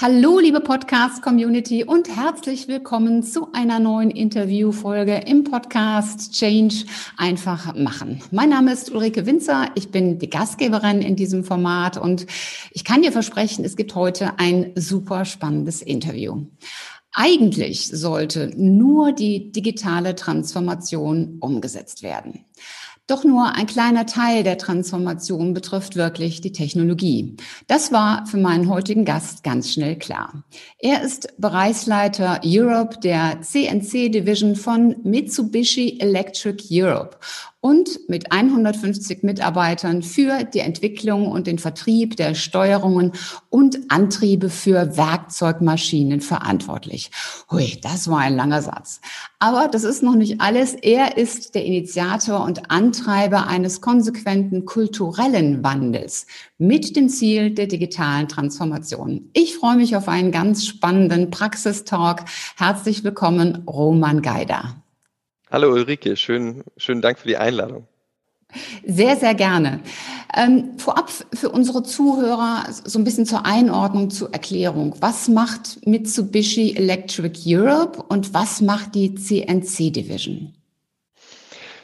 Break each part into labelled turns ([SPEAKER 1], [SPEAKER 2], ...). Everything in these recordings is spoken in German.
[SPEAKER 1] Hallo, liebe Podcast-Community und herzlich willkommen zu einer neuen Interviewfolge im Podcast Change einfach machen. Mein Name ist Ulrike Winzer. Ich bin die Gastgeberin in diesem Format und ich kann dir versprechen, es gibt heute ein super spannendes Interview. Eigentlich sollte nur die digitale Transformation umgesetzt werden. Doch nur ein kleiner Teil der Transformation betrifft wirklich die Technologie. Das war für meinen heutigen Gast ganz schnell klar. Er ist Bereichsleiter Europe der CNC Division von Mitsubishi Electric Europe und mit 150 Mitarbeitern für die Entwicklung und den Vertrieb der Steuerungen und Antriebe für Werkzeugmaschinen verantwortlich. Hui, das war ein langer Satz. Aber das ist noch nicht alles. Er ist der Initiator und Antreiber eines konsequenten kulturellen Wandels mit dem Ziel der digitalen Transformation. Ich freue mich auf einen ganz spannenden Praxistalk. Herzlich willkommen, Roman Geider.
[SPEAKER 2] Hallo Ulrike, schön, schönen Dank für die Einladung.
[SPEAKER 1] Sehr, sehr gerne. Ähm, vorab für unsere Zuhörer so ein bisschen zur Einordnung, zur Erklärung. Was macht Mitsubishi Electric Europe und was macht die CNC Division?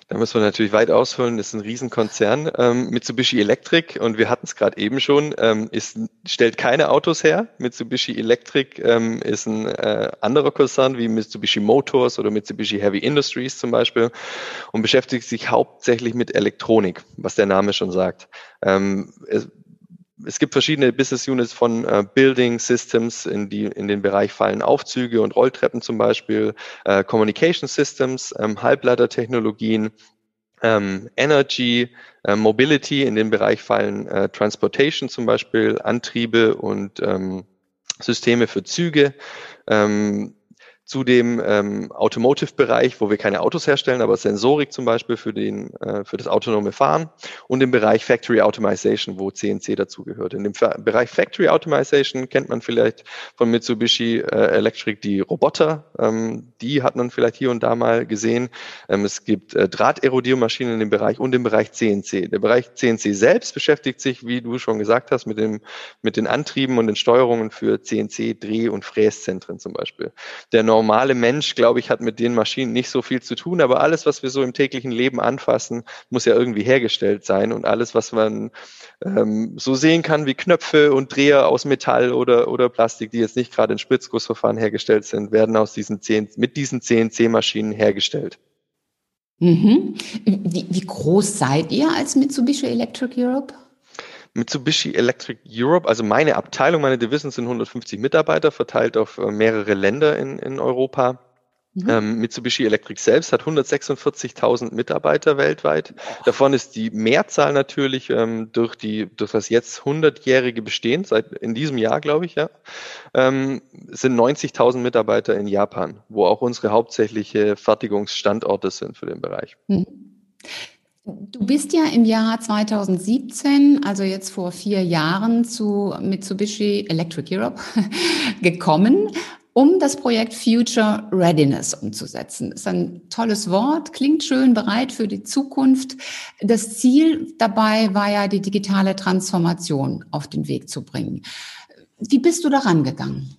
[SPEAKER 2] Da muss man natürlich weit ausholen. Das ist ein Riesenkonzern. Ähm, Mitsubishi Electric, und wir hatten es gerade eben schon, ähm, ist, stellt keine Autos her. Mitsubishi Electric ähm, ist ein äh, anderer Konzern wie Mitsubishi Motors oder Mitsubishi Heavy Industries zum Beispiel und beschäftigt sich hauptsächlich mit Elektronik, was der Name schon sagt. Ähm, es, es gibt verschiedene Business Units von äh, Building Systems, in, die, in den Bereich fallen Aufzüge und Rolltreppen zum Beispiel, äh, Communication Systems, ähm, Halbleitertechnologien, ähm, Energy, äh, Mobility, in den Bereich fallen äh, Transportation zum Beispiel, Antriebe und ähm, Systeme für Züge. Ähm, zu dem ähm, Automotive-Bereich, wo wir keine Autos herstellen, aber Sensorik zum Beispiel für, den, äh, für das autonome Fahren und im Bereich Factory Automation, wo CNC dazugehört. In dem Bereich Factory Automation kennt man vielleicht von Mitsubishi äh, Electric die Roboter, ähm, die hat man vielleicht hier und da mal gesehen. Ähm, es gibt äh, Drahterodiermaschinen in dem Bereich und im Bereich CNC. Der Bereich CNC selbst beschäftigt sich, wie du schon gesagt hast, mit, dem, mit den Antrieben und den Steuerungen für CNC, Dreh- und Fräszentren zum Beispiel. Der normale Mensch, glaube ich, hat mit den Maschinen nicht so viel zu tun, aber alles, was wir so im täglichen Leben anfassen, muss ja irgendwie hergestellt sein und alles, was man ähm, so sehen kann wie Knöpfe und Dreher aus Metall oder, oder Plastik, die jetzt nicht gerade in Spritzgussverfahren hergestellt sind, werden aus diesen 10, mit diesen CNC-Maschinen hergestellt.
[SPEAKER 1] Mhm. Wie, wie groß seid ihr als Mitsubishi Electric Europe?
[SPEAKER 2] Mitsubishi Electric Europe, also meine Abteilung, meine Division sind 150 Mitarbeiter, verteilt auf äh, mehrere Länder in, in Europa. Mhm. Ähm, Mitsubishi Electric selbst hat 146.000 Mitarbeiter weltweit. Davon ist die Mehrzahl natürlich ähm, durch die durch das jetzt 100-jährige Bestehen seit in diesem Jahr, glaube ich, ja, ähm, sind 90.000 Mitarbeiter in Japan, wo auch unsere hauptsächliche Fertigungsstandorte sind für den Bereich. Mhm.
[SPEAKER 1] Du bist ja im Jahr 2017, also jetzt vor vier Jahren, zu Mitsubishi Electric Europe gekommen, um das Projekt Future Readiness umzusetzen. Das ist ein tolles Wort, klingt schön, bereit für die Zukunft. Das Ziel dabei war ja, die digitale Transformation auf den Weg zu bringen. Wie bist du daran gegangen?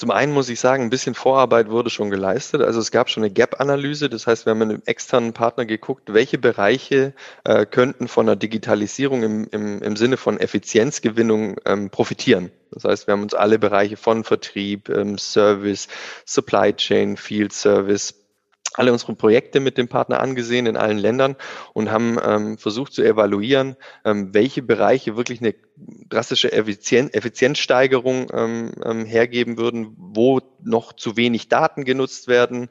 [SPEAKER 2] Zum einen muss ich sagen, ein bisschen Vorarbeit wurde schon geleistet. Also es gab schon eine Gap-Analyse. Das heißt, wir haben mit einem externen Partner geguckt, welche Bereiche äh, könnten von der Digitalisierung im, im, im Sinne von Effizienzgewinnung ähm, profitieren. Das heißt, wir haben uns alle Bereiche von Vertrieb, ähm, Service, Supply Chain, Field Service, alle unsere Projekte mit dem Partner angesehen in allen Ländern und haben ähm, versucht zu evaluieren, ähm, welche Bereiche wirklich eine drastische Effizien Effizienzsteigerung ähm, ähm, hergeben würden, wo noch zu wenig Daten genutzt werden,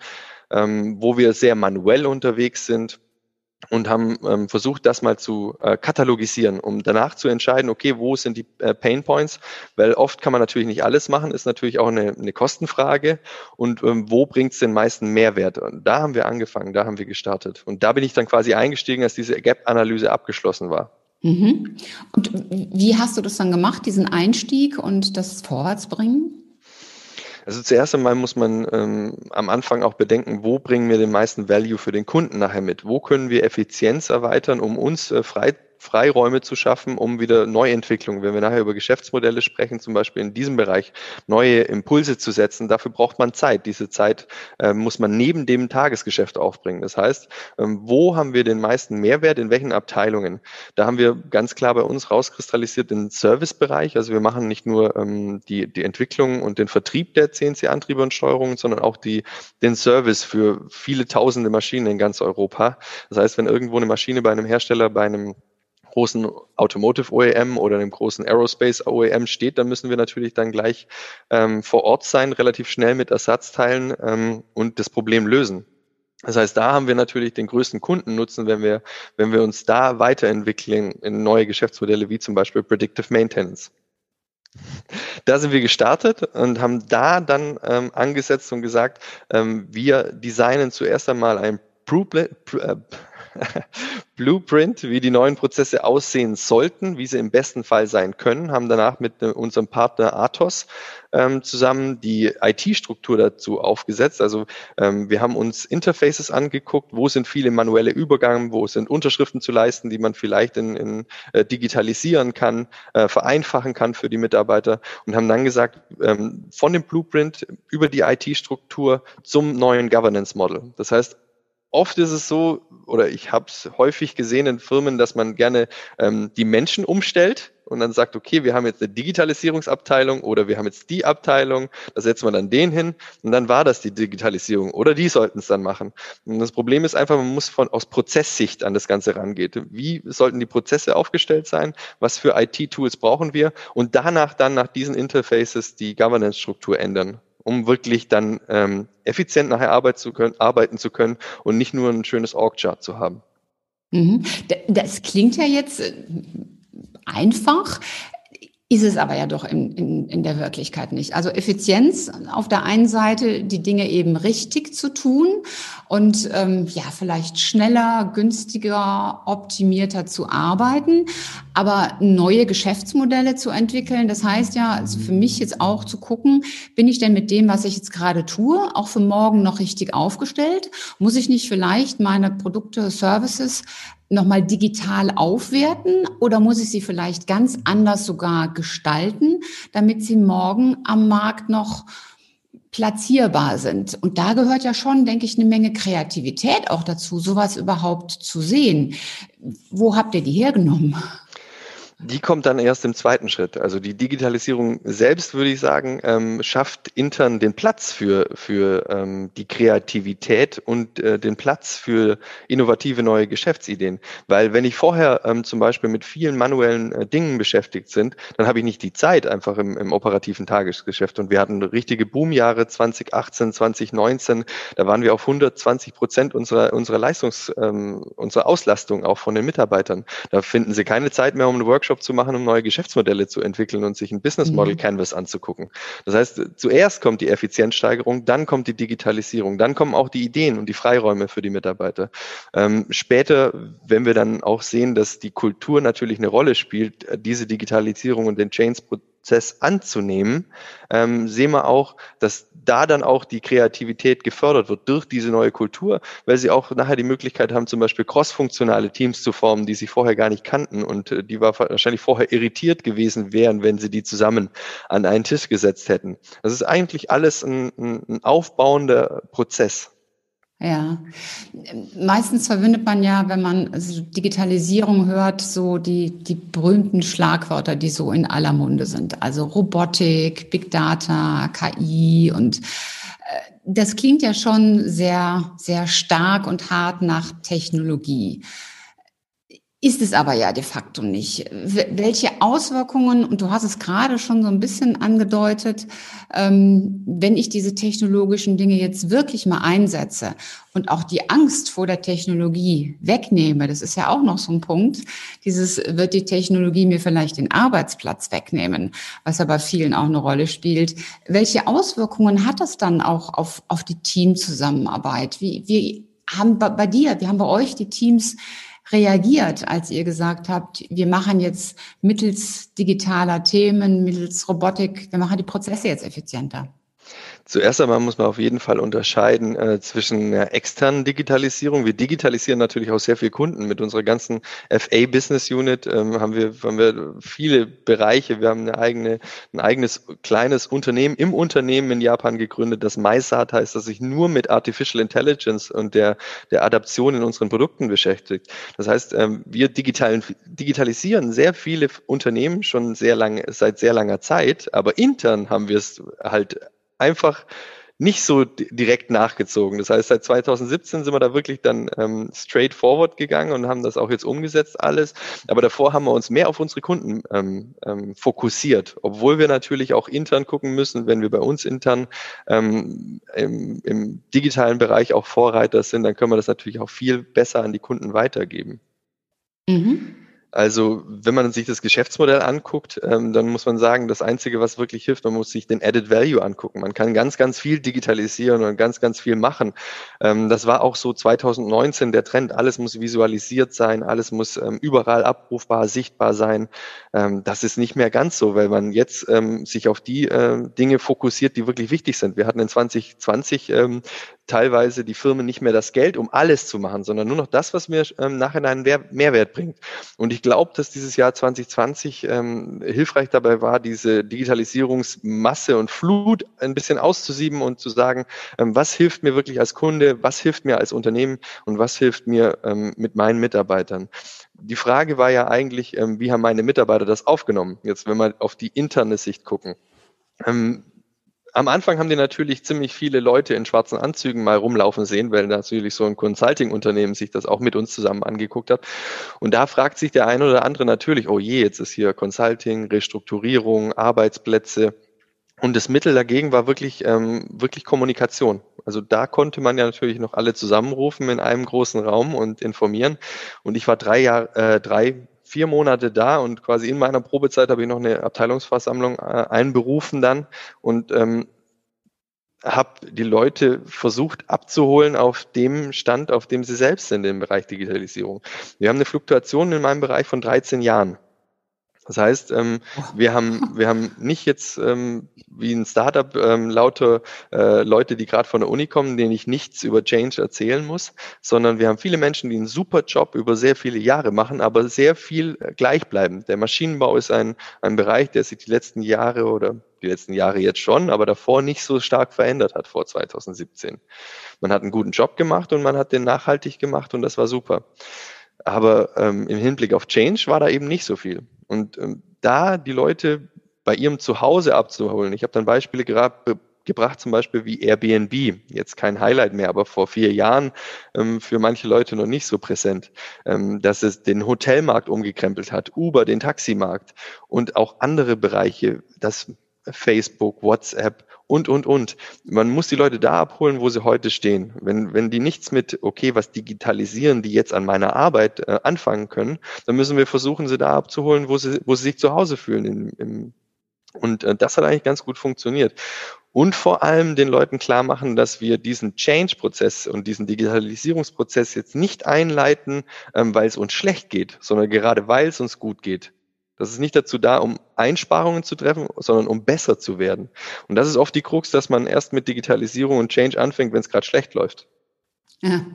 [SPEAKER 2] ähm, wo wir sehr manuell unterwegs sind und haben ähm, versucht, das mal zu äh, katalogisieren, um danach zu entscheiden, okay, wo sind die äh, Pain Points, weil oft kann man natürlich nicht alles machen, ist natürlich auch eine, eine Kostenfrage und ähm, wo bringt es den meisten Mehrwert? Und da haben wir angefangen, da haben wir gestartet und da bin ich dann quasi eingestiegen, als diese Gap-Analyse abgeschlossen war.
[SPEAKER 1] Mhm. Und wie hast du das dann gemacht, diesen Einstieg und das Vorwärtsbringen?
[SPEAKER 2] Also zuerst einmal muss man ähm, am Anfang auch bedenken, wo bringen wir den meisten Value für den Kunden nachher mit? Wo können wir Effizienz erweitern, um uns äh, frei Freiräume zu schaffen, um wieder Neuentwicklung, wenn wir nachher über Geschäftsmodelle sprechen, zum Beispiel in diesem Bereich neue Impulse zu setzen, dafür braucht man Zeit. Diese Zeit äh, muss man neben dem Tagesgeschäft aufbringen. Das heißt, ähm, wo haben wir den meisten Mehrwert, in welchen Abteilungen? Da haben wir ganz klar bei uns rauskristallisiert den Servicebereich. Also wir machen nicht nur ähm, die, die Entwicklung und den Vertrieb der CNC-Antriebe und Steuerungen, sondern auch die, den Service für viele tausende Maschinen in ganz Europa. Das heißt, wenn irgendwo eine Maschine bei einem Hersteller, bei einem großen Automotive OEM oder einem großen Aerospace OEM steht, dann müssen wir natürlich dann gleich ähm, vor Ort sein, relativ schnell mit Ersatzteilen ähm, und das Problem lösen. Das heißt, da haben wir natürlich den größten Kundennutzen, wenn wir, wenn wir uns da weiterentwickeln in neue Geschäftsmodelle wie zum Beispiel Predictive Maintenance. Da sind wir gestartet und haben da dann ähm, angesetzt und gesagt, ähm, wir designen zuerst einmal ein Blueprint, wie die neuen Prozesse aussehen sollten, wie sie im besten Fall sein können, haben danach mit äh, unserem Partner Athos ähm, zusammen die IT-Struktur dazu aufgesetzt. Also ähm, wir haben uns Interfaces angeguckt, wo sind viele manuelle Übergänge, wo sind Unterschriften zu leisten, die man vielleicht in, in äh, digitalisieren kann, äh, vereinfachen kann für die Mitarbeiter und haben dann gesagt, ähm, von dem Blueprint über die IT-Struktur zum neuen Governance Model. Das heißt, oft ist es so, oder ich habe es häufig gesehen in Firmen, dass man gerne ähm, die Menschen umstellt und dann sagt, okay, wir haben jetzt eine Digitalisierungsabteilung oder wir haben jetzt die Abteilung, da setzen wir dann den hin und dann war das die Digitalisierung oder die sollten es dann machen. Und das Problem ist einfach, man muss von aus Prozesssicht an das Ganze rangehen. Wie sollten die Prozesse aufgestellt sein? Was für IT-Tools brauchen wir? Und danach dann nach diesen Interfaces die Governance-Struktur ändern um wirklich dann ähm, effizient nachher arbeiten zu, können, arbeiten zu können und nicht nur ein schönes Org-Chart zu haben.
[SPEAKER 1] Mhm. Das klingt ja jetzt äh, einfach. Ist es aber ja doch in, in, in der Wirklichkeit nicht. Also Effizienz auf der einen Seite, die Dinge eben richtig zu tun und ähm, ja, vielleicht schneller, günstiger, optimierter zu arbeiten, aber neue Geschäftsmodelle zu entwickeln. Das heißt ja, also für mich jetzt auch zu gucken, bin ich denn mit dem, was ich jetzt gerade tue, auch für morgen noch richtig aufgestellt? Muss ich nicht vielleicht meine Produkte, Services nochmal digital aufwerten oder muss ich sie vielleicht ganz anders sogar gestalten, damit sie morgen am Markt noch platzierbar sind. Und da gehört ja schon, denke ich, eine Menge Kreativität auch dazu, sowas überhaupt zu sehen. Wo habt ihr die hergenommen?
[SPEAKER 2] Die kommt dann erst im zweiten Schritt. Also die Digitalisierung selbst, würde ich sagen, ähm, schafft intern den Platz für, für ähm, die Kreativität und äh, den Platz für innovative neue Geschäftsideen. Weil wenn ich vorher ähm, zum Beispiel mit vielen manuellen äh, Dingen beschäftigt sind, dann habe ich nicht die Zeit einfach im, im operativen Tagesgeschäft. Und wir hatten richtige Boomjahre 2018, 2019. Da waren wir auf 120 Prozent unserer, unserer Leistungs, ähm, unserer Auslastung auch von den Mitarbeitern. Da finden sie keine Zeit mehr, um einen Workshop Workshop zu machen, um neue Geschäftsmodelle zu entwickeln und sich ein Business Model mhm. Canvas anzugucken. Das heißt, zuerst kommt die Effizienzsteigerung, dann kommt die Digitalisierung, dann kommen auch die Ideen und die Freiräume für die Mitarbeiter. Ähm, später, wenn wir dann auch sehen, dass die Kultur natürlich eine Rolle spielt, äh, diese Digitalisierung und den Chains Prozess anzunehmen, ähm, sehen wir auch, dass da dann auch die Kreativität gefördert wird durch diese neue Kultur, weil sie auch nachher die Möglichkeit haben, zum Beispiel crossfunktionale Teams zu formen, die sie vorher gar nicht kannten und äh, die wahrscheinlich vorher irritiert gewesen wären, wenn sie die zusammen an einen Tisch gesetzt hätten. Das ist eigentlich alles ein, ein aufbauender Prozess.
[SPEAKER 1] Ja, meistens verbindet man ja, wenn man also Digitalisierung hört, so die, die berühmten Schlagwörter, die so in aller Munde sind. Also Robotik, Big Data, KI und äh, das klingt ja schon sehr, sehr stark und hart nach Technologie. Ist es aber ja de facto nicht. Welche Auswirkungen, und du hast es gerade schon so ein bisschen angedeutet, ähm, wenn ich diese technologischen Dinge jetzt wirklich mal einsetze und auch die Angst vor der Technologie wegnehme, das ist ja auch noch so ein Punkt, dieses wird die Technologie mir vielleicht den Arbeitsplatz wegnehmen, was aber vielen auch eine Rolle spielt. Welche Auswirkungen hat das dann auch auf, auf die Teamzusammenarbeit? Wie, wie haben bei, dir, wie haben bei euch die Teams reagiert, als ihr gesagt habt, wir machen jetzt mittels digitaler Themen, mittels Robotik, wir machen die Prozesse jetzt effizienter?
[SPEAKER 2] Zuerst einmal muss man auf jeden Fall unterscheiden äh, zwischen der externen Digitalisierung. Wir digitalisieren natürlich auch sehr viele Kunden. Mit unserer ganzen FA Business Unit ähm, haben, wir, haben wir viele Bereiche. Wir haben eine eigene, ein eigenes kleines Unternehmen im Unternehmen in Japan gegründet, das MySat heißt, das sich nur mit Artificial Intelligence und der, der Adaption in unseren Produkten beschäftigt. Das heißt, ähm, wir digitalen, digitalisieren sehr viele Unternehmen schon sehr lange, seit sehr langer Zeit, aber intern haben wir es halt einfach nicht so direkt nachgezogen. Das heißt, seit 2017 sind wir da wirklich dann ähm, straight forward gegangen und haben das auch jetzt umgesetzt alles. Aber davor haben wir uns mehr auf unsere Kunden ähm, ähm, fokussiert, obwohl wir natürlich auch intern gucken müssen, wenn wir bei uns intern ähm, im, im digitalen Bereich auch Vorreiter sind, dann können wir das natürlich auch viel besser an die Kunden weitergeben. Mhm. Also wenn man sich das Geschäftsmodell anguckt, ähm, dann muss man sagen, das Einzige, was wirklich hilft, man muss sich den Added Value angucken. Man kann ganz, ganz viel digitalisieren und ganz, ganz viel machen. Ähm, das war auch so 2019 der Trend. Alles muss visualisiert sein, alles muss ähm, überall abrufbar, sichtbar sein. Ähm, das ist nicht mehr ganz so, weil man jetzt ähm, sich auf die äh, Dinge fokussiert, die wirklich wichtig sind. Wir hatten in 2020 ähm, teilweise die Firmen nicht mehr das Geld, um alles zu machen, sondern nur noch das, was mir ähm, nachher einen Mehrwert bringt. Und ich glaube, dass dieses Jahr 2020 ähm, hilfreich dabei war, diese Digitalisierungsmasse und Flut ein bisschen auszusieben und zu sagen, ähm, was hilft mir wirklich als Kunde, was hilft mir als Unternehmen und was hilft mir ähm, mit meinen Mitarbeitern. Die Frage war ja eigentlich, ähm, wie haben meine Mitarbeiter das aufgenommen? Jetzt, wenn wir auf die interne Sicht gucken. Ähm, am Anfang haben die natürlich ziemlich viele Leute in schwarzen Anzügen mal rumlaufen sehen, weil natürlich so ein Consulting-Unternehmen sich das auch mit uns zusammen angeguckt hat. Und da fragt sich der eine oder andere natürlich, oh je, jetzt ist hier Consulting, Restrukturierung, Arbeitsplätze. Und das Mittel dagegen war wirklich, ähm, wirklich Kommunikation. Also da konnte man ja natürlich noch alle zusammenrufen in einem großen Raum und informieren. Und ich war drei Jahre, äh, drei vier Monate da und quasi in meiner Probezeit habe ich noch eine Abteilungsversammlung äh, einberufen dann und ähm, habe die Leute versucht abzuholen auf dem Stand, auf dem sie selbst sind im Bereich Digitalisierung. Wir haben eine Fluktuation in meinem Bereich von 13 Jahren. Das heißt, ähm, wir haben wir haben nicht jetzt ähm, wie ein Startup ähm, lauter äh, Leute, die gerade von der Uni kommen, denen ich nichts über Change erzählen muss, sondern wir haben viele Menschen, die einen super Job über sehr viele Jahre machen, aber sehr viel gleich bleiben. Der Maschinenbau ist ein ein Bereich, der sich die letzten Jahre oder die letzten Jahre jetzt schon, aber davor nicht so stark verändert hat vor 2017. Man hat einen guten Job gemacht und man hat den nachhaltig gemacht und das war super. Aber ähm, im Hinblick auf Change war da eben nicht so viel. Und ähm, da die Leute bei ihrem Zuhause abzuholen. Ich habe dann Beispiele gehabt, gebracht, zum Beispiel wie Airbnb. Jetzt kein Highlight mehr, aber vor vier Jahren ähm, für manche Leute noch nicht so präsent, ähm, dass es den Hotelmarkt umgekrempelt hat, Uber, den Taximarkt und auch andere Bereiche, das Facebook, WhatsApp und, und, und. Man muss die Leute da abholen, wo sie heute stehen. Wenn, wenn die nichts mit, okay, was digitalisieren die jetzt an meiner Arbeit äh, anfangen können, dann müssen wir versuchen, sie da abzuholen, wo sie, wo sie sich zu Hause fühlen. Im, im, und äh, das hat eigentlich ganz gut funktioniert. Und vor allem den Leuten klar machen, dass wir diesen Change-Prozess und diesen Digitalisierungsprozess jetzt nicht einleiten, ähm, weil es uns schlecht geht, sondern gerade weil es uns gut geht. Das ist nicht dazu da, um Einsparungen zu treffen, sondern um besser zu werden. Und das ist oft die Krux, dass man erst mit Digitalisierung und Change anfängt, wenn es gerade schlecht läuft.
[SPEAKER 1] Ja,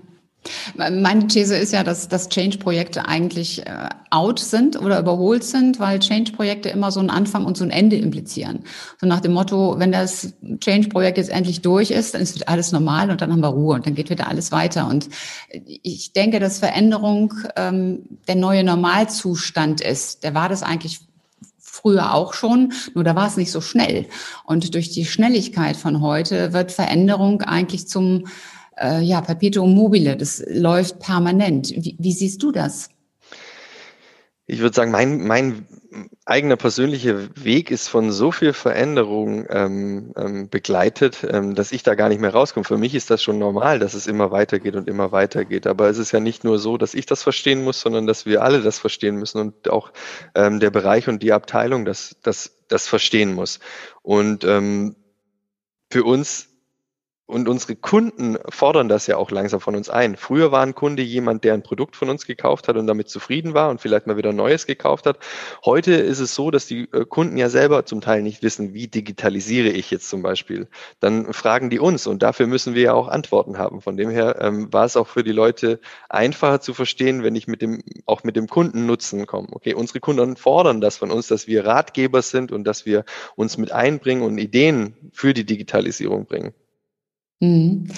[SPEAKER 1] meine These ist ja, dass, dass Change-Projekte eigentlich äh, out sind oder überholt sind, weil Change-Projekte immer so einen Anfang und so ein Ende implizieren. So nach dem Motto, wenn das Change-Projekt jetzt endlich durch ist, dann ist alles normal und dann haben wir Ruhe und dann geht wieder alles weiter. Und ich denke, dass Veränderung ähm, der neue Normalzustand ist. Der war das eigentlich früher auch schon, nur da war es nicht so schnell. Und durch die Schnelligkeit von heute wird Veränderung eigentlich zum äh, ja, Perpetuum mobile, das läuft permanent. Wie, wie siehst du das?
[SPEAKER 2] Ich würde sagen, mein, mein eigener persönlicher Weg ist von so viel Veränderung ähm, ähm, begleitet, ähm, dass ich da gar nicht mehr rauskomme. Für mich ist das schon normal, dass es immer weitergeht und immer weitergeht. Aber es ist ja nicht nur so, dass ich das verstehen muss, sondern dass wir alle das verstehen müssen und auch ähm, der Bereich und die Abteilung das, das, das verstehen muss. Und ähm, für uns und unsere Kunden fordern das ja auch langsam von uns ein. Früher war ein Kunde jemand, der ein Produkt von uns gekauft hat und damit zufrieden war und vielleicht mal wieder ein neues gekauft hat. Heute ist es so, dass die äh, Kunden ja selber zum Teil nicht wissen, wie digitalisiere ich jetzt zum Beispiel. Dann fragen die uns und dafür müssen wir ja auch Antworten haben. Von dem her ähm, war es auch für die Leute einfacher zu verstehen, wenn ich mit dem, auch mit dem Kundennutzen komme. Okay, unsere Kunden fordern das von uns, dass wir Ratgeber sind und dass wir uns mit einbringen und Ideen für die Digitalisierung bringen. Mhm.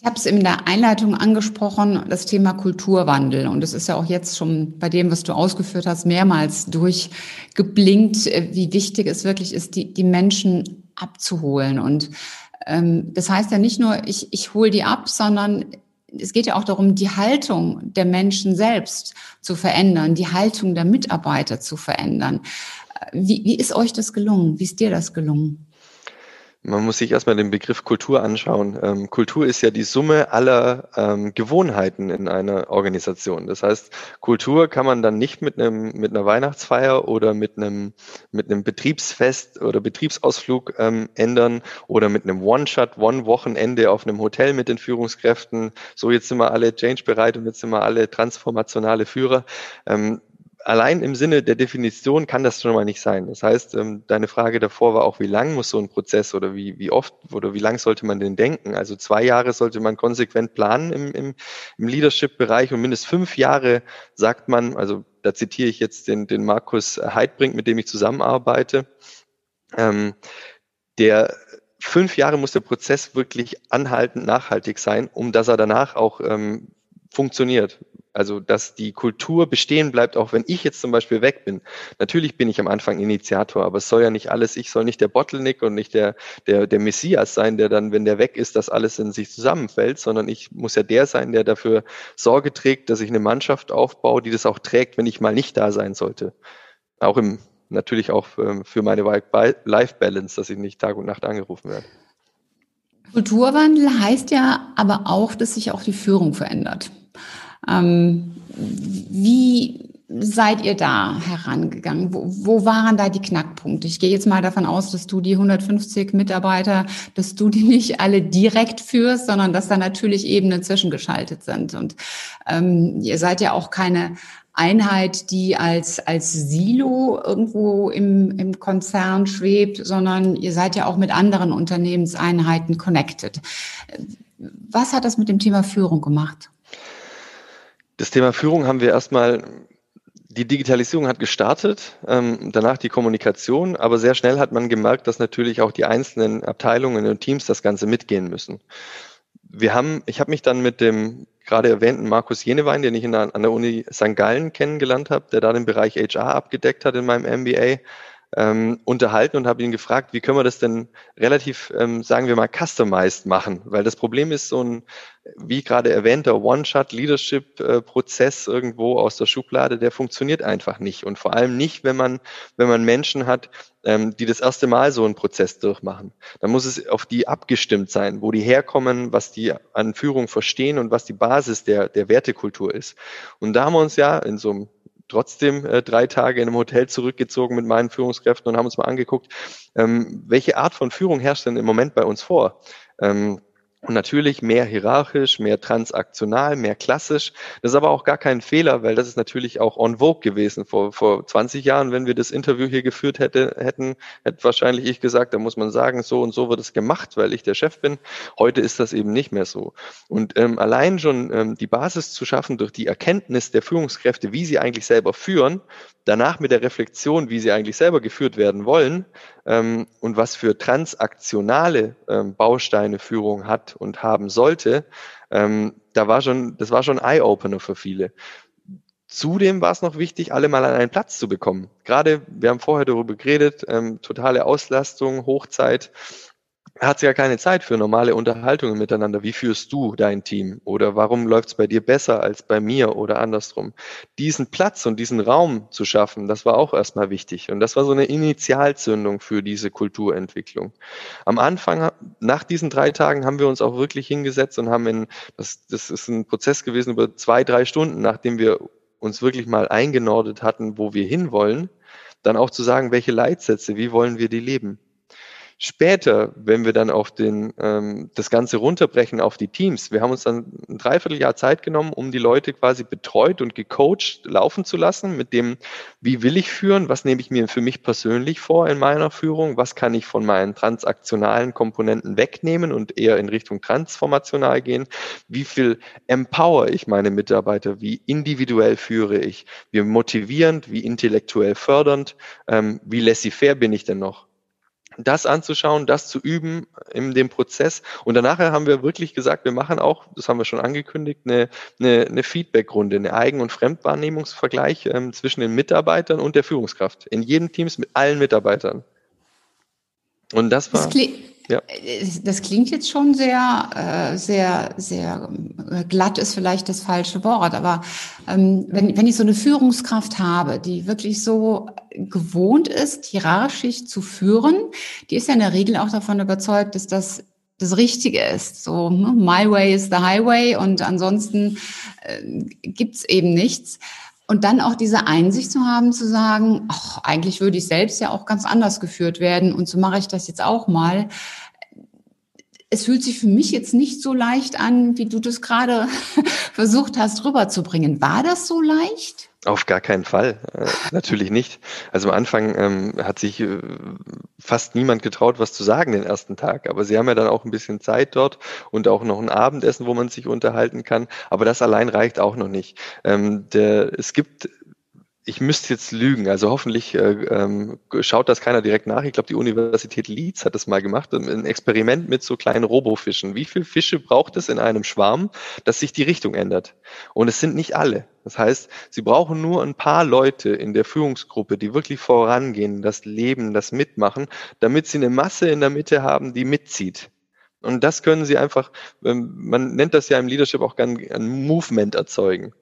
[SPEAKER 1] Ich habe es in der Einleitung angesprochen, das Thema Kulturwandel. Und es ist ja auch jetzt schon bei dem, was du ausgeführt hast, mehrmals durchgeblinkt, äh, wie wichtig es wirklich ist, die, die Menschen abzuholen. Und ähm, das heißt ja nicht nur, ich, ich hole die ab, sondern es geht ja auch darum, die Haltung der Menschen selbst zu verändern, die Haltung der Mitarbeiter zu verändern. Äh, wie, wie ist euch das gelungen? Wie ist dir das gelungen?
[SPEAKER 2] Man muss sich erstmal den Begriff Kultur anschauen. Ähm, Kultur ist ja die Summe aller ähm, Gewohnheiten in einer Organisation. Das heißt, Kultur kann man dann nicht mit einem mit einer Weihnachtsfeier oder mit einem mit einem Betriebsfest oder Betriebsausflug ähm, ändern oder mit einem One-Shot, One-Wochenende auf einem Hotel mit den Führungskräften. So jetzt sind wir alle Change bereit und jetzt sind wir alle transformationale Führer. Ähm, allein im Sinne der Definition kann das schon mal nicht sein. Das heißt, ähm, deine Frage davor war auch, wie lang muss so ein Prozess oder wie, wie oft oder wie lang sollte man den denken? Also zwei Jahre sollte man konsequent planen im, im, im Leadership-Bereich und mindestens fünf Jahre sagt man, also da zitiere ich jetzt den, den Markus Heidbrink, mit dem ich zusammenarbeite, ähm, der fünf Jahre muss der Prozess wirklich anhaltend nachhaltig sein, um dass er danach auch ähm, funktioniert. Also, dass die Kultur bestehen bleibt, auch wenn ich jetzt zum Beispiel weg bin. Natürlich bin ich am Anfang Initiator, aber es soll ja nicht alles, ich soll nicht der Bottleneck und nicht der, der, der Messias sein, der dann, wenn der weg ist, dass alles in sich zusammenfällt, sondern ich muss ja der sein, der dafür Sorge trägt, dass ich eine Mannschaft aufbaue, die das auch trägt, wenn ich mal nicht da sein sollte. Auch im, natürlich auch ähm, für meine Life-Balance, dass ich nicht Tag und Nacht angerufen werde.
[SPEAKER 1] Kulturwandel heißt ja aber auch, dass sich auch die Führung verändert. Ähm, wie seid ihr da herangegangen? Wo, wo waren da die Knackpunkte? Ich gehe jetzt mal davon aus, dass du die 150 Mitarbeiter, dass du die nicht alle direkt führst, sondern dass da natürlich Ebenen zwischengeschaltet sind. Und ähm, ihr seid ja auch keine Einheit, die als, als Silo irgendwo im, im Konzern schwebt, sondern ihr seid ja auch mit anderen Unternehmenseinheiten connected. Was hat das mit dem Thema Führung gemacht?
[SPEAKER 2] Das Thema Führung haben wir erstmal, die Digitalisierung hat gestartet, ähm, danach die Kommunikation, aber sehr schnell hat man gemerkt, dass natürlich auch die einzelnen Abteilungen und Teams das Ganze mitgehen müssen. Wir haben, ich habe mich dann mit dem gerade erwähnten Markus Jenewein, den ich der, an der Uni St. Gallen kennengelernt habe, der da den Bereich HR abgedeckt hat in meinem MBA, ähm, unterhalten und habe ihn gefragt, wie können wir das denn relativ, ähm, sagen wir mal, customized machen? Weil das Problem ist so ein, wie gerade erwähnter One-Shot-Leadership-Prozess irgendwo aus der Schublade, der funktioniert einfach nicht. Und vor allem nicht, wenn man, wenn man Menschen hat, ähm, die das erste Mal so einen Prozess durchmachen. Dann muss es auf die abgestimmt sein, wo die herkommen, was die an Führung verstehen und was die Basis der, der Wertekultur ist. Und da haben wir uns ja in so einem trotzdem äh, drei Tage in einem Hotel zurückgezogen mit meinen Führungskräften und haben uns mal angeguckt, ähm, welche Art von Führung herrscht denn im Moment bei uns vor? Ähm, und natürlich mehr hierarchisch, mehr transaktional, mehr klassisch. Das ist aber auch gar kein Fehler, weil das ist natürlich auch on vogue gewesen. Vor, vor 20 Jahren, wenn wir das Interview hier geführt hätte, hätten, hätte wahrscheinlich ich gesagt, da muss man sagen, so und so wird es gemacht, weil ich der Chef bin. Heute ist das eben nicht mehr so. Und ähm, allein schon ähm, die Basis zu schaffen durch die Erkenntnis der Führungskräfte, wie sie eigentlich selber führen, danach mit der Reflexion, wie sie eigentlich selber geführt werden wollen, ähm, und was für transaktionale ähm, Bausteine Führung hat und haben sollte, ähm, da war schon, das war schon Eye-Opener für viele. Zudem war es noch wichtig, alle mal an einen Platz zu bekommen. Gerade, wir haben vorher darüber geredet, ähm, totale Auslastung, Hochzeit hat ja keine Zeit für normale Unterhaltungen miteinander. Wie führst du dein Team? Oder warum läuft es bei dir besser als bei mir oder andersrum? Diesen Platz und diesen Raum zu schaffen, das war auch erstmal wichtig. Und das war so eine Initialzündung für diese Kulturentwicklung. Am Anfang, nach diesen drei Tagen, haben wir uns auch wirklich hingesetzt und haben in, das, das ist ein Prozess gewesen über zwei, drei Stunden, nachdem wir uns wirklich mal eingenordet hatten, wo wir hinwollen, dann auch zu sagen, welche Leitsätze, wie wollen wir die leben? Später, wenn wir dann auf den, ähm, das Ganze runterbrechen auf die Teams, wir haben uns dann ein Dreivierteljahr Zeit genommen, um die Leute quasi betreut und gecoacht laufen zu lassen mit dem, wie will ich führen, was nehme ich mir für mich persönlich vor in meiner Führung, was kann ich von meinen transaktionalen Komponenten wegnehmen und eher in Richtung transformational gehen, wie viel empower ich meine Mitarbeiter, wie individuell führe ich, wie motivierend, wie intellektuell fördernd, ähm, wie laissez-faire bin ich denn noch? Das anzuschauen, das zu üben in dem Prozess. Und danach haben wir wirklich gesagt, wir machen auch, das haben wir schon angekündigt, eine, eine, eine Feedback-Runde, eine Eigen- und Fremdwahrnehmungsvergleich ähm, zwischen den Mitarbeitern und der Führungskraft. In jedem Teams mit allen Mitarbeitern.
[SPEAKER 1] Und das war. Das ja. Das klingt jetzt schon sehr, äh, sehr, sehr äh, glatt ist vielleicht das falsche Wort, aber ähm, wenn, wenn ich so eine Führungskraft habe, die wirklich so gewohnt ist, hierarchisch zu führen, die ist ja in der Regel auch davon überzeugt, dass das das Richtige ist. So, ne, my way is the highway und ansonsten äh, gibt's eben nichts. Und dann auch diese Einsicht zu haben, zu sagen, ach, eigentlich würde ich selbst ja auch ganz anders geführt werden und so mache ich das jetzt auch mal. Es fühlt sich für mich jetzt nicht so leicht an, wie du das gerade versucht hast rüberzubringen. War das so leicht?
[SPEAKER 2] Auf gar keinen Fall, äh, natürlich nicht. Also am Anfang ähm, hat sich äh, fast niemand getraut, was zu sagen den ersten Tag. Aber sie haben ja dann auch ein bisschen Zeit dort und auch noch ein Abendessen, wo man sich unterhalten kann. Aber das allein reicht auch noch nicht. Ähm, der, es gibt ich müsste jetzt lügen, also hoffentlich äh, ähm, schaut das keiner direkt nach. Ich glaube, die Universität Leeds hat das mal gemacht, ein Experiment mit so kleinen Robofischen. Wie viele Fische braucht es in einem Schwarm, dass sich die Richtung ändert? Und es sind nicht alle. Das heißt, sie brauchen nur ein paar Leute in der Führungsgruppe, die wirklich vorangehen, das Leben, das mitmachen, damit sie eine Masse in der Mitte haben, die mitzieht. Und das können sie einfach, ähm, man nennt das ja im Leadership auch gerne ein Movement erzeugen.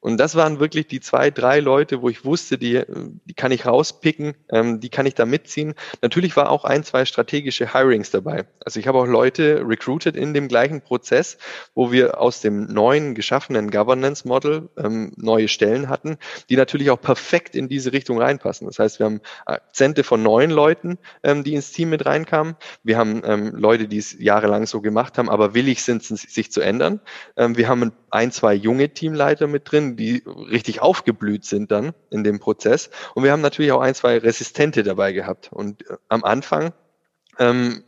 [SPEAKER 2] Und das waren wirklich die zwei, drei Leute, wo ich wusste, die, die kann ich rauspicken, ähm, die kann ich da mitziehen. Natürlich war auch ein, zwei strategische Hirings dabei. Also ich habe auch Leute recruited in dem gleichen Prozess, wo wir aus dem neuen geschaffenen Governance Model ähm, neue Stellen hatten, die natürlich auch perfekt in diese Richtung reinpassen. Das heißt, wir haben Akzente von neuen Leuten, ähm, die ins Team mit reinkamen. Wir haben ähm, Leute, die es jahrelang so gemacht haben, aber willig sind, sich zu ändern. Ähm, wir haben ein, zwei junge Teamleiter mit drin, die richtig aufgeblüht sind dann in dem Prozess. Und wir haben natürlich auch ein, zwei Resistente dabei gehabt. Und äh, am Anfang ähm,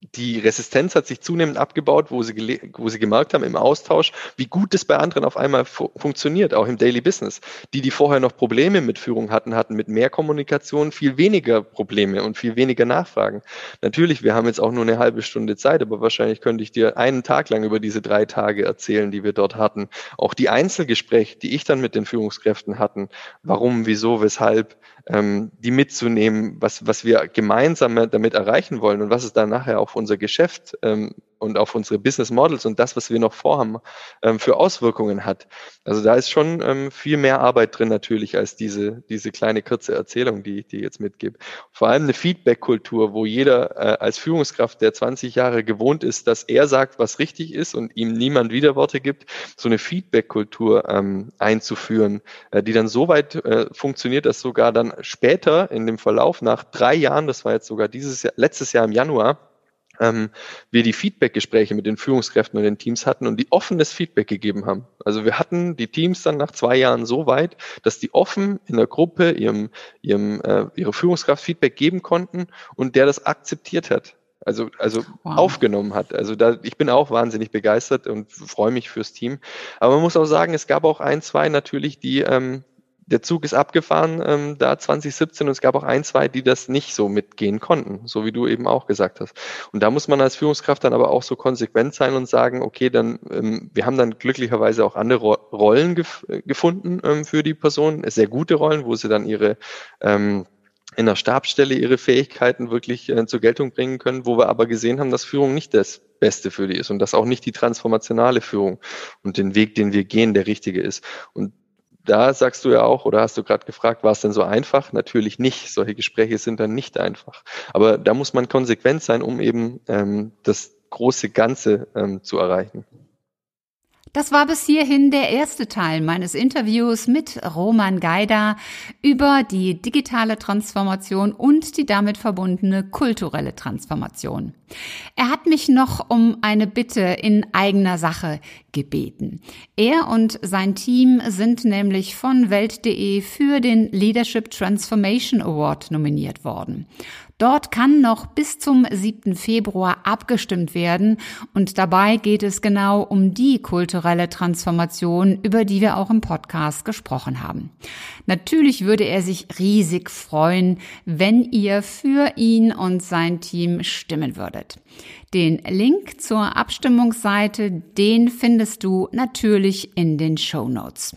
[SPEAKER 2] die Resistenz hat sich zunehmend abgebaut, wo sie, wo sie gemerkt haben im Austausch, wie gut es bei anderen auf einmal fu funktioniert, auch im Daily Business. Die, die vorher noch Probleme mit Führung hatten, hatten mit mehr Kommunikation viel weniger Probleme und viel weniger Nachfragen. Natürlich, wir haben jetzt auch nur eine halbe Stunde Zeit, aber wahrscheinlich könnte ich dir einen Tag lang über diese drei Tage erzählen, die wir dort hatten. Auch die Einzelgespräche, die ich dann mit den Führungskräften hatten, warum, wieso, weshalb, ähm, die mitzunehmen, was, was wir gemeinsam damit erreichen wollen und was es dann nachher auf unser Geschäft ähm, und auf unsere Business Models und das, was wir noch vorhaben, ähm, für Auswirkungen hat. Also da ist schon ähm, viel mehr Arbeit drin natürlich als diese, diese kleine kurze Erzählung, die ich dir jetzt mitgebe. Vor allem eine Feedback-Kultur, wo jeder äh, als Führungskraft, der 20 Jahre gewohnt ist, dass er sagt, was richtig ist und ihm niemand Widerworte gibt, so eine Feedback-Kultur ähm, einzuführen, äh, die dann so weit äh, funktioniert, dass sogar dann später in dem Verlauf nach drei Jahren, das war jetzt sogar dieses Jahr, letztes Jahr im Januar, ähm, wir die Feedback-Gespräche mit den Führungskräften und den Teams hatten und die offenes Feedback gegeben haben. Also wir hatten die Teams dann nach zwei Jahren so weit, dass die offen in der Gruppe ihrem, ihrem äh, ihre Führungskraft Feedback geben konnten und der das akzeptiert hat. Also, also wow. aufgenommen hat. Also da, ich bin auch wahnsinnig begeistert und freue mich fürs Team. Aber man muss auch sagen, es gab auch ein, zwei natürlich, die ähm, der Zug ist abgefahren ähm, da 2017 und es gab auch ein, zwei, die das nicht so mitgehen konnten, so wie du eben auch gesagt hast. Und da muss man als Führungskraft dann aber auch so konsequent sein und sagen, okay, dann ähm, wir haben dann glücklicherweise auch andere Rollen gef gefunden ähm, für die Person, sehr gute Rollen, wo sie dann ihre ähm, in der Stabsstelle ihre Fähigkeiten wirklich äh, zur Geltung bringen können, wo wir aber gesehen haben, dass Führung nicht das Beste für die ist und dass auch nicht die transformationale Führung und den Weg, den wir gehen, der richtige ist. Und da sagst du ja auch, oder hast du gerade gefragt, war es denn so einfach? Natürlich nicht. Solche Gespräche sind dann nicht einfach. Aber da muss man konsequent sein, um eben ähm, das große Ganze ähm, zu erreichen.
[SPEAKER 1] Das war bis hierhin der erste Teil meines Interviews mit Roman Geider über die digitale Transformation und die damit verbundene kulturelle Transformation. Er hat mich noch um eine Bitte in eigener Sache gebeten. Er und sein Team sind nämlich von Welt.de für den Leadership Transformation Award nominiert worden. Dort kann noch bis zum 7. Februar abgestimmt werden und dabei geht es genau um die kulturelle Transformation, über die wir auch im Podcast gesprochen haben. Natürlich würde er sich riesig freuen, wenn ihr für ihn und sein Team stimmen würdet. Den Link zur Abstimmungsseite, den findest du natürlich in den Show Notes.